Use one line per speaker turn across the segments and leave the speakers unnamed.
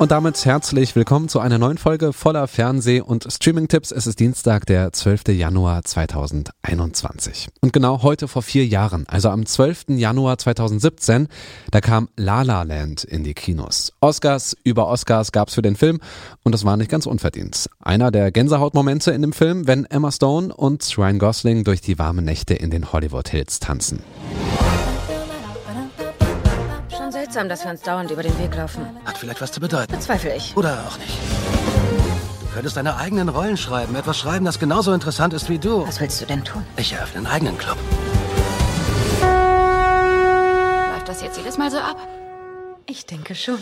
Und damit herzlich willkommen zu einer neuen Folge voller Fernseh- und Streaming-Tipps. Es ist Dienstag, der 12. Januar 2021. Und genau heute vor vier Jahren, also am 12. Januar 2017, da kam La La Land in die Kinos. Oscars über Oscars gab's für den Film und das war nicht ganz unverdient. Einer der Gänsehautmomente in dem Film, wenn Emma Stone und Ryan Gosling durch die warmen Nächte in den Hollywood Hills tanzen
seltsam, dass wir uns dauernd über den Weg laufen.
Hat vielleicht was zu bedeuten.
Bezweifle ich.
Oder auch nicht. Du könntest deine eigenen Rollen schreiben. Etwas schreiben, das genauso interessant ist wie du.
Was willst du denn tun?
Ich eröffne einen eigenen Club.
Läuft das jetzt jedes Mal so ab? Ich denke schon.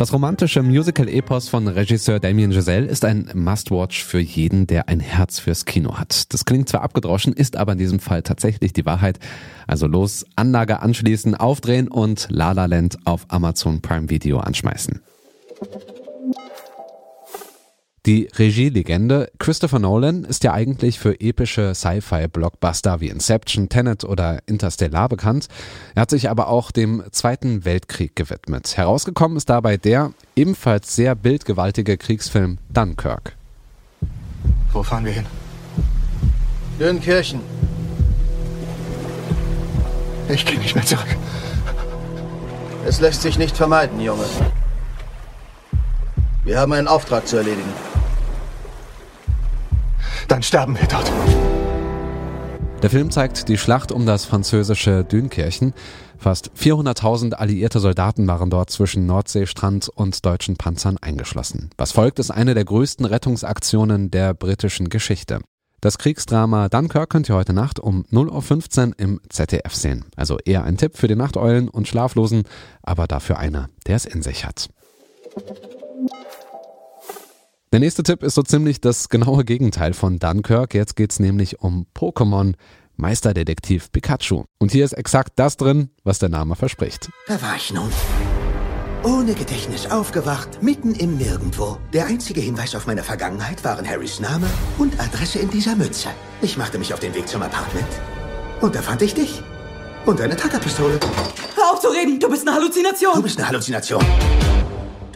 Das romantische Musical-Epos von Regisseur Damien Giselle ist ein Must-Watch für jeden, der ein Herz fürs Kino hat. Das klingt zwar abgedroschen, ist aber in diesem Fall tatsächlich die Wahrheit. Also los, Anlage anschließen, aufdrehen und La La Land auf Amazon Prime Video anschmeißen. Die Regielegende Christopher Nolan ist ja eigentlich für epische Sci-Fi-Blockbuster wie Inception, Tenet oder Interstellar bekannt. Er hat sich aber auch dem Zweiten Weltkrieg gewidmet. Herausgekommen ist dabei der ebenfalls sehr bildgewaltige Kriegsfilm Dunkirk.
Wo fahren wir hin?
Dürrenkirchen.
Ich gehe nicht mehr zurück.
Es lässt sich nicht vermeiden, Junge. Wir haben einen Auftrag zu erledigen.
Dann sterben wir dort.
Der Film zeigt die Schlacht um das französische Dünkirchen. Fast 400.000 alliierte Soldaten waren dort zwischen Nordseestrand und deutschen Panzern eingeschlossen. Was folgt, ist eine der größten Rettungsaktionen der britischen Geschichte. Das Kriegsdrama Dunkirk könnt ihr heute Nacht um 0.15 Uhr im ZDF sehen. Also eher ein Tipp für die Nachteulen und Schlaflosen, aber dafür einer, der es in sich hat. Der nächste Tipp ist so ziemlich das genaue Gegenteil von Dunkirk. Jetzt geht's nämlich um Pokémon Meisterdetektiv Pikachu. Und hier ist exakt das drin, was der Name verspricht.
Da war ich nun. Ohne Gedächtnis aufgewacht, mitten im Nirgendwo. Der einzige Hinweis auf meine Vergangenheit waren Harrys Name und Adresse in dieser Mütze. Ich machte mich auf den Weg zum Apartment. Und da fand ich dich. Und eine Tackerpistole.
Hör auf zu reden, du bist eine Halluzination.
Du bist eine Halluzination.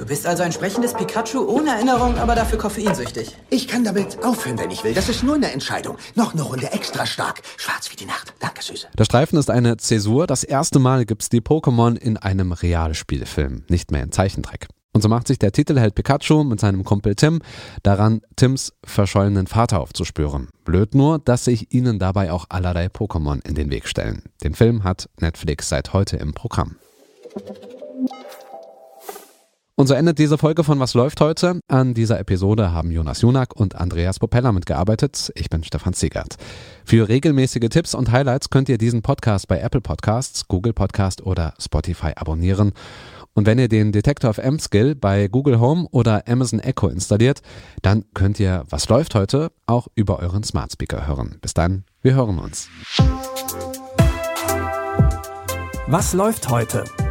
Du bist also ein sprechendes Pikachu ohne Erinnerung, aber dafür koffeinsüchtig.
Ich kann damit aufhören, wenn ich will. Das ist nur eine Entscheidung. Noch eine Runde extra stark. Schwarz wie die Nacht. Danke, Süße.
Der Streifen ist eine Zäsur. Das erste Mal gibt's die Pokémon in einem Realspielfilm, nicht mehr in Zeichentrick. Und so macht sich der Titelheld Pikachu mit seinem Kumpel Tim daran, Tims verschollenen Vater aufzuspüren. Blöd nur, dass sich ihnen dabei auch allerlei Pokémon in den Weg stellen. Den Film hat Netflix seit heute im Programm. Und so endet diese Folge von Was läuft heute? An dieser Episode haben Jonas Junak und Andreas Popella mitgearbeitet. Ich bin Stefan Ziegert. Für regelmäßige Tipps und Highlights könnt ihr diesen Podcast bei Apple Podcasts, Google Podcast oder Spotify abonnieren. Und wenn ihr den Detector of M Skill bei Google Home oder Amazon Echo installiert, dann könnt ihr Was läuft heute auch über euren Smart Speaker hören. Bis dann, wir hören uns.
Was läuft heute?